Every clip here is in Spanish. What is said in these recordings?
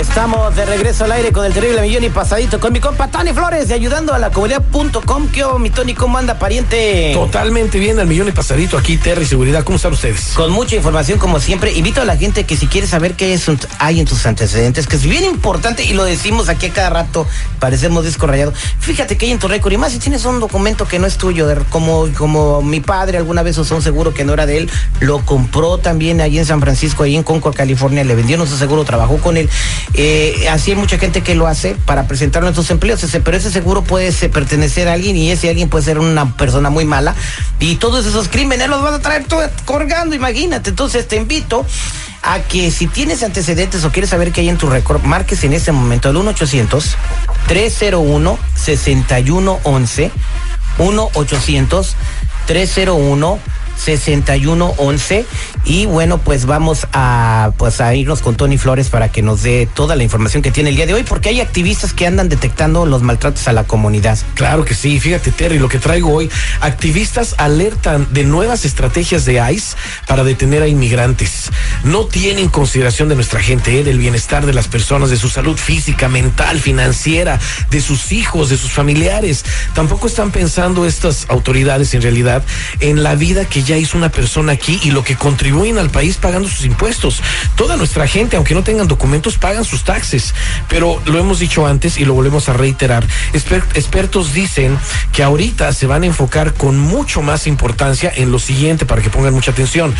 Estamos de regreso al aire con el terrible millón y pasadito con mi compa Tony Flores de ayudando a la comunidad.com. ¿Qué mi Tony? ¿Cómo anda, pariente? Totalmente bien, al millón y pasadito aquí, Terry Seguridad. ¿Cómo están ustedes? Con mucha información, como siempre. Invito a la gente que si quiere saber qué es, hay en tus antecedentes, que es bien importante y lo decimos aquí a cada rato, parecemos disco rayado. Fíjate que hay en tu récord y más si tienes un documento que no es tuyo, como, como mi padre alguna vez usó un seguro que no era de él, lo compró también ahí en San Francisco, ahí en Concord, California, le vendió nuestro seguro, trabajó con él eh, así hay mucha gente que lo hace para presentar nuestros empleos, pero ese seguro puede pertenecer a alguien y ese alguien puede ser una persona muy mala y todos esos crímenes los vas a traer todo colgando, imagínate. Entonces te invito a que si tienes antecedentes o quieres saber qué hay en tu récord, marques en ese momento al 1-800-301-6111. 1-800-301-6111. 6111 y bueno pues vamos a pues a irnos con Tony Flores para que nos dé toda la información que tiene el día de hoy porque hay activistas que andan detectando los maltratos a la comunidad. Claro que sí, fíjate Terry, lo que traigo hoy, activistas alertan de nuevas estrategias de ICE para detener a inmigrantes. No tienen consideración de nuestra gente, ¿eh? del bienestar de las personas, de su salud física, mental, financiera, de sus hijos, de sus familiares. Tampoco están pensando estas autoridades en realidad en la vida que ya hizo una persona aquí y lo que contribuyen al país pagando sus impuestos. Toda nuestra gente, aunque no tengan documentos, pagan sus taxes. Pero lo hemos dicho antes y lo volvemos a reiterar. expertos dicen que ahorita se van a enfocar con mucho más importancia en lo siguiente para que pongan mucha atención.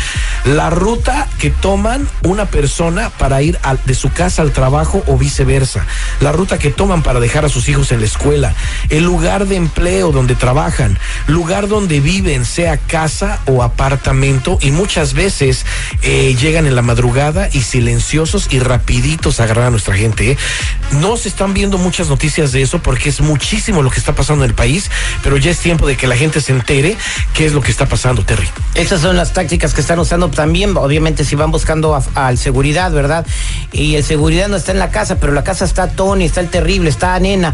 La ruta que toman una persona para ir de su casa al trabajo o viceversa. La ruta que toman para dejar a sus hijos en la escuela. El lugar de empleo donde trabajan. Lugar donde viven, sea casa o apartamento y muchas veces eh, llegan en la madrugada y silenciosos y rapiditos agarrar a nuestra gente. ¿eh? No se están viendo muchas noticias de eso porque es muchísimo lo que está pasando en el país, pero ya es tiempo de que la gente se entere qué es lo que está pasando, Terry. Esas son las tácticas que están usando también, obviamente si van buscando al seguridad, ¿verdad? Y el seguridad no está en la casa, pero la casa está Tony, está el terrible, está Nena.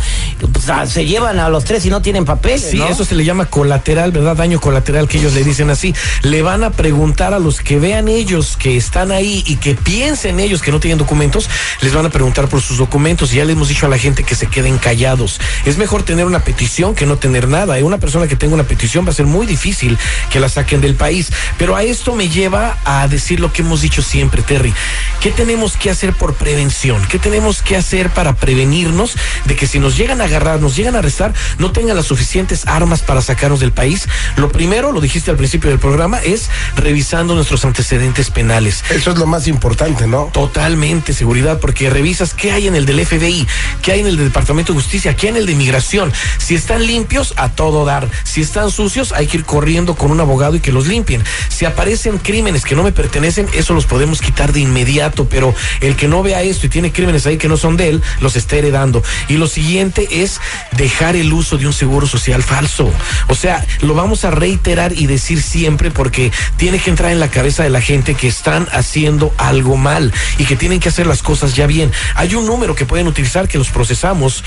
Pues, ah, se llevan a los tres y no tienen papel. Sí, eso se le llama colateral, ¿verdad? Daño colateral que ellos le dicen así le van a preguntar a los que vean ellos que están ahí y que piensen ellos que no tienen documentos, les van a preguntar por sus documentos. Y ya le hemos dicho a la gente que se queden callados. Es mejor tener una petición que no tener nada. Una persona que tenga una petición va a ser muy difícil que la saquen del país. Pero a esto me lleva a decir lo que hemos dicho siempre, Terry. ¿Qué tenemos que hacer por prevención? ¿Qué tenemos que hacer para prevenirnos de que si nos llegan a agarrar, nos llegan a arrestar, no tengan las suficientes armas para sacarnos del país? Lo primero, lo dijiste al principio del programa, es revisando nuestros antecedentes penales. Eso es lo más importante, ¿no? Totalmente, seguridad, porque revisas qué hay en el del FBI, qué hay en el del Departamento de Justicia, qué hay en el de Inmigración. Si están limpios, a todo dar. Si están sucios, hay que ir corriendo con un abogado y que los limpien. Si aparecen crímenes que no me pertenecen, eso los podemos quitar de inmediato, pero el que no vea esto y tiene crímenes ahí que no son de él, los está heredando. Y lo siguiente es dejar el uso de un seguro social falso. O sea, lo vamos a reiterar y decir siempre porque que tiene que entrar en la cabeza de la gente que están haciendo algo mal y que tienen que hacer las cosas ya bien. Hay un número que pueden utilizar que los procesamos,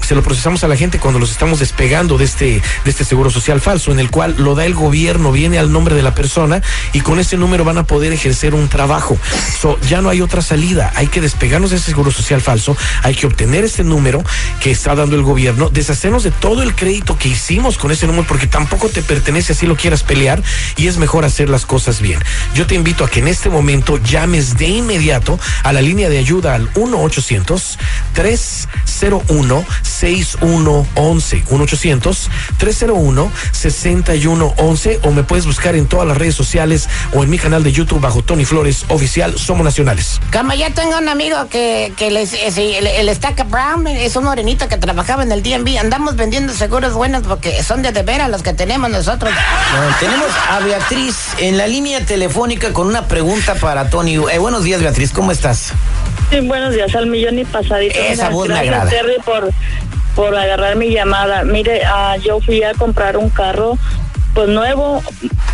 se lo procesamos a la gente cuando los estamos despegando de este, de este seguro social falso, en el cual lo da el gobierno, viene al nombre de la persona y con ese número van a poder ejercer un trabajo. ya no hay otra salida, hay que despegarnos de ese seguro social falso, hay que obtener ese número que está dando el gobierno, deshacernos de todo el crédito que hicimos con ese número porque tampoco te pertenece así lo quieras pelear y es mejor hacer las cosas bien. Yo te invito a que en este momento llames de inmediato a la línea de ayuda al 1-800-301-6111. 1-800-301-6111 o me puedes buscar en todas las redes sociales o en mi canal de YouTube bajo Tony Flores Oficial Somos Nacionales. Como ya tengo un amigo que, que les, el, el Brown es un morenito que trabajaba en el DMV. Andamos vendiendo seguros buenos porque son de de veras los que tenemos nosotros. tenemos a Beatriz en la línea telefónica con una pregunta para Tony. Eh, buenos días, Beatriz, ¿cómo estás? Sí, buenos días al millón y pasadito. Esa voz me agrada. Terry por, por agarrar mi llamada. Mire, uh, yo fui a comprar un carro pues nuevo,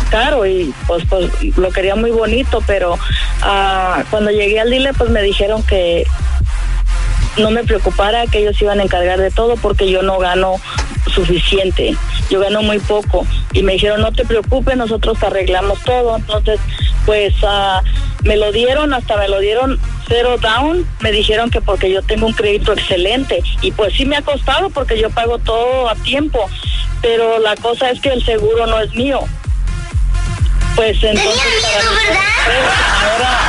caro y pues, pues lo quería muy bonito, pero uh, cuando llegué al dealer pues me dijeron que no me preocupara que ellos iban a encargar de todo porque yo no gano suficiente, yo gano muy poco. Y me dijeron no te preocupes, nosotros te arreglamos todo, entonces pues ah, me lo dieron, hasta me lo dieron cero down, me dijeron que porque yo tengo un crédito excelente. Y pues sí me ha costado porque yo pago todo a tiempo, pero la cosa es que el seguro no es mío. Pues entonces para mí, pues, ahora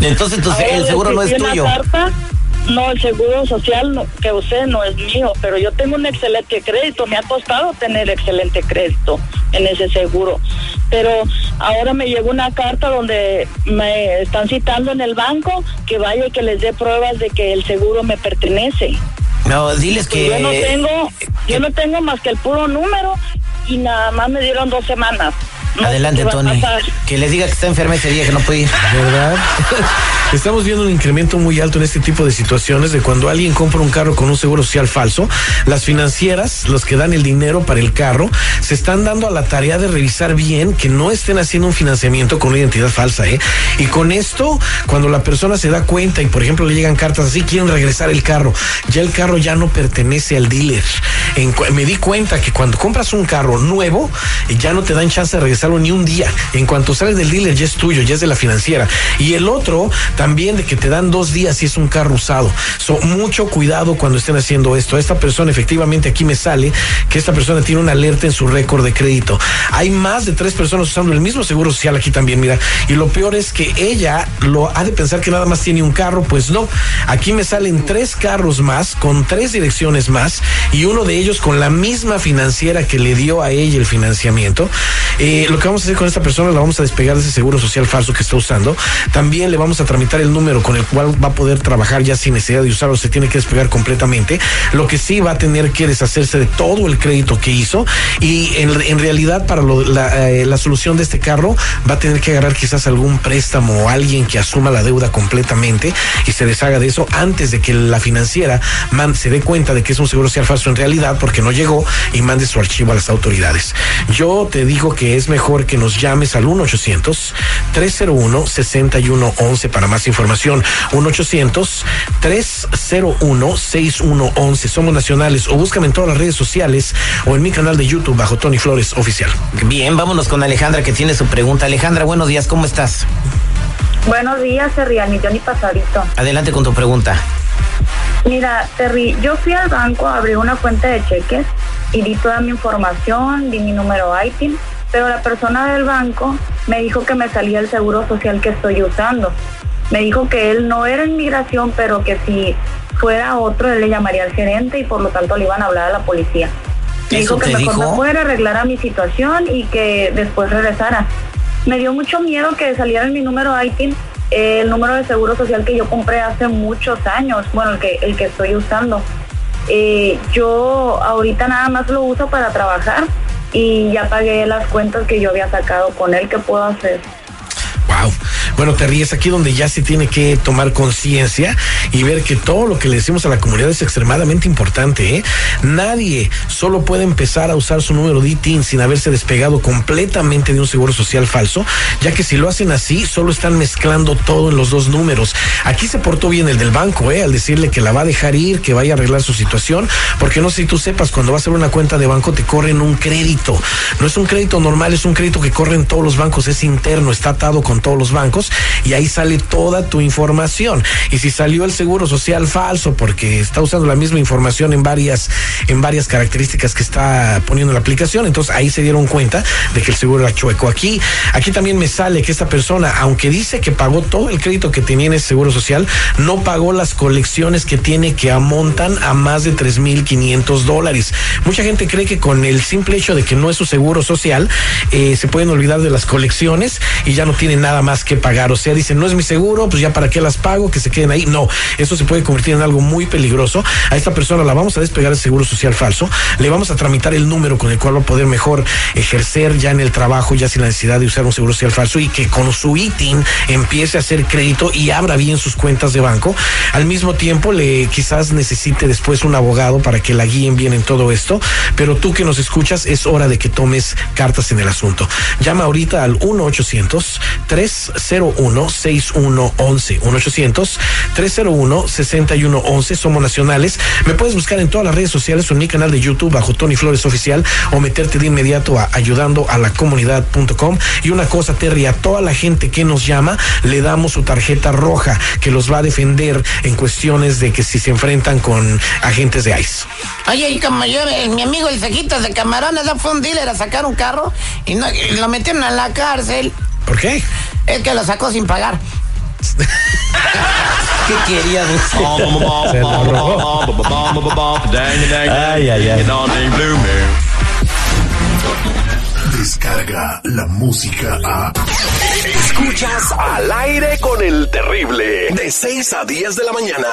Entonces Ahora el seguro no es tuyo. carta, no, el seguro social que usted no es mío, pero yo tengo un excelente crédito. Me ha costado tener excelente crédito en ese seguro. Pero ahora me llegó una carta donde me están citando en el banco que vaya y que les dé pruebas de que el seguro me pertenece. No, diles Pues que... yo no tengo, yo no tengo más que el puro número y nada más me dieron dos semanas. No Adelante, Tony. Que les diga que está enferma ese día, que no puede ir. ¿verdad? Estamos viendo un incremento muy alto en este tipo de situaciones de cuando alguien compra un carro con un seguro social falso. Las financieras, los que dan el dinero para el carro, se están dando a la tarea de revisar bien que no estén haciendo un financiamiento con una identidad falsa, ¿eh? Y con esto, cuando la persona se da cuenta y, por ejemplo, le llegan cartas así, quieren regresar el carro, ya el carro ya no pertenece al dealer. En me di cuenta que cuando compras un carro nuevo, eh, ya no te dan chance de regresarlo ni un día. En cuanto sales del dealer, ya es tuyo, ya es de la financiera. Y el otro, también de que te dan dos días si es un carro usado. So, mucho cuidado cuando estén haciendo esto. Esta persona, efectivamente, aquí me sale que esta persona tiene una alerta en su récord de crédito. Hay más de tres personas usando el mismo seguro social aquí también, mira. Y lo peor es que ella lo ha de pensar que nada más tiene un carro, pues no. Aquí me salen tres carros más, con tres direcciones más, y uno de ellos con la misma financiera que le dio a ella el financiamiento. Eh, lo que vamos a hacer con esta persona, la vamos a despegar de ese seguro social falso que está usando. También le vamos a tramitar el número con el cual va a poder trabajar ya sin necesidad de usarlo, se tiene que despegar completamente. Lo que sí va a tener que deshacerse de todo el crédito que hizo y en, realidad para eh, la solución de este carro va a tener que agarrar quizás algún préstamo o alguien que asuma la deuda completamente y se deshaga de eso antes de que la financiera se dé cuenta de que es un seguro social falso en realidad porque no llegó y mande su archivo a las autoridades. Yo te digo que es mejor que nos llames al 1-800-301-6111 para más información. 1-800-301-6111. Somos nacionales o búscame en todas las redes sociales o en mi canal de YouTube bajo Tony Flores Oficial. Bien, vámonos con Alejandra que tiene su pregunta. Alejandra, buenos días, ¿cómo estás? Buenos días, al millón y pasadito. Adelante con tu pregunta. Mira, Terry, yo fui al banco, abrí una cuenta de cheques y di toda mi información, di mi número ITIN, pero la persona del banco me dijo que me salía el seguro social que estoy usando. Me dijo que él no era inmigración, pero que si fuera otro, él le llamaría al gerente y por lo tanto le iban a hablar a la policía. Me ¿Eso dijo que mejor dijo? me fuera, arreglara mi situación y que después regresara. Me dio mucho miedo que saliera en mi número ITIN el número de seguro social que yo compré hace muchos años, bueno, el que, el que estoy usando. Eh, yo ahorita nada más lo uso para trabajar y ya pagué las cuentas que yo había sacado con él. ¿Qué puedo hacer? Wow. Bueno, te ríes aquí donde ya se tiene que tomar conciencia y ver que todo lo que le decimos a la comunidad es extremadamente importante. ¿eh? Nadie solo puede empezar a usar su número de ITIN sin haberse despegado completamente de un seguro social falso, ya que si lo hacen así, solo están mezclando todo en los dos números. Aquí se portó bien el del banco, ¿eh? al decirle que la va a dejar ir, que vaya a arreglar su situación, porque no sé si tú sepas, cuando vas a hacer una cuenta de banco te corren un crédito. No es un crédito normal, es un crédito que corre en todos los bancos, es interno, está atado con todos los bancos y ahí sale toda tu información. Y si salió el seguro social falso porque está usando la misma información en varias, en varias características que está poniendo la aplicación, entonces ahí se dieron cuenta de que el seguro era chueco. Aquí, aquí también me sale que esta persona, aunque dice que pagó todo el crédito que tenía en ese seguro social, no pagó las colecciones que tiene que amontan a más de 3.500 dólares. Mucha gente cree que con el simple hecho de que no es su seguro social, eh, se pueden olvidar de las colecciones y ya no tienen nada más que pagar. O sea, dicen, no es mi seguro, pues ya para qué las pago, que se queden ahí. No, eso se puede convertir en algo muy peligroso. A esta persona la vamos a despegar el seguro social falso, le vamos a tramitar el número con el cual va a poder mejor ejercer ya en el trabajo, ya sin la necesidad de usar un seguro social falso y que con su ITIN empiece a hacer crédito y abra bien sus cuentas de banco. Al mismo tiempo, le quizás necesite después un abogado para que la guíen bien en todo esto, pero tú que nos escuchas, es hora de que tomes cartas en el asunto. Llama ahorita al 1 800 301 301-6111. 1-800-301-6111. Somos nacionales. Me puedes buscar en todas las redes sociales o en mi canal de YouTube bajo Tony Flores Oficial o meterte de inmediato a ayudando a la comunidad.com. Y una cosa, Terry, a toda la gente que nos llama, le damos su tarjeta roja que los va a defender en cuestiones de que si se enfrentan con agentes de ICE. Oye, y como yo, eh, mi amigo el cejitas de camarones, fue un dealer a sacar un carro y, no- y lo metieron a la cárcel. ¿Por qué? Es que lo sacó sin pagar. ¿Qué quería decir? Ay, ay, ay. Descarga la música a. Escuchas al aire con el terrible. De 6 a 10 de la mañana.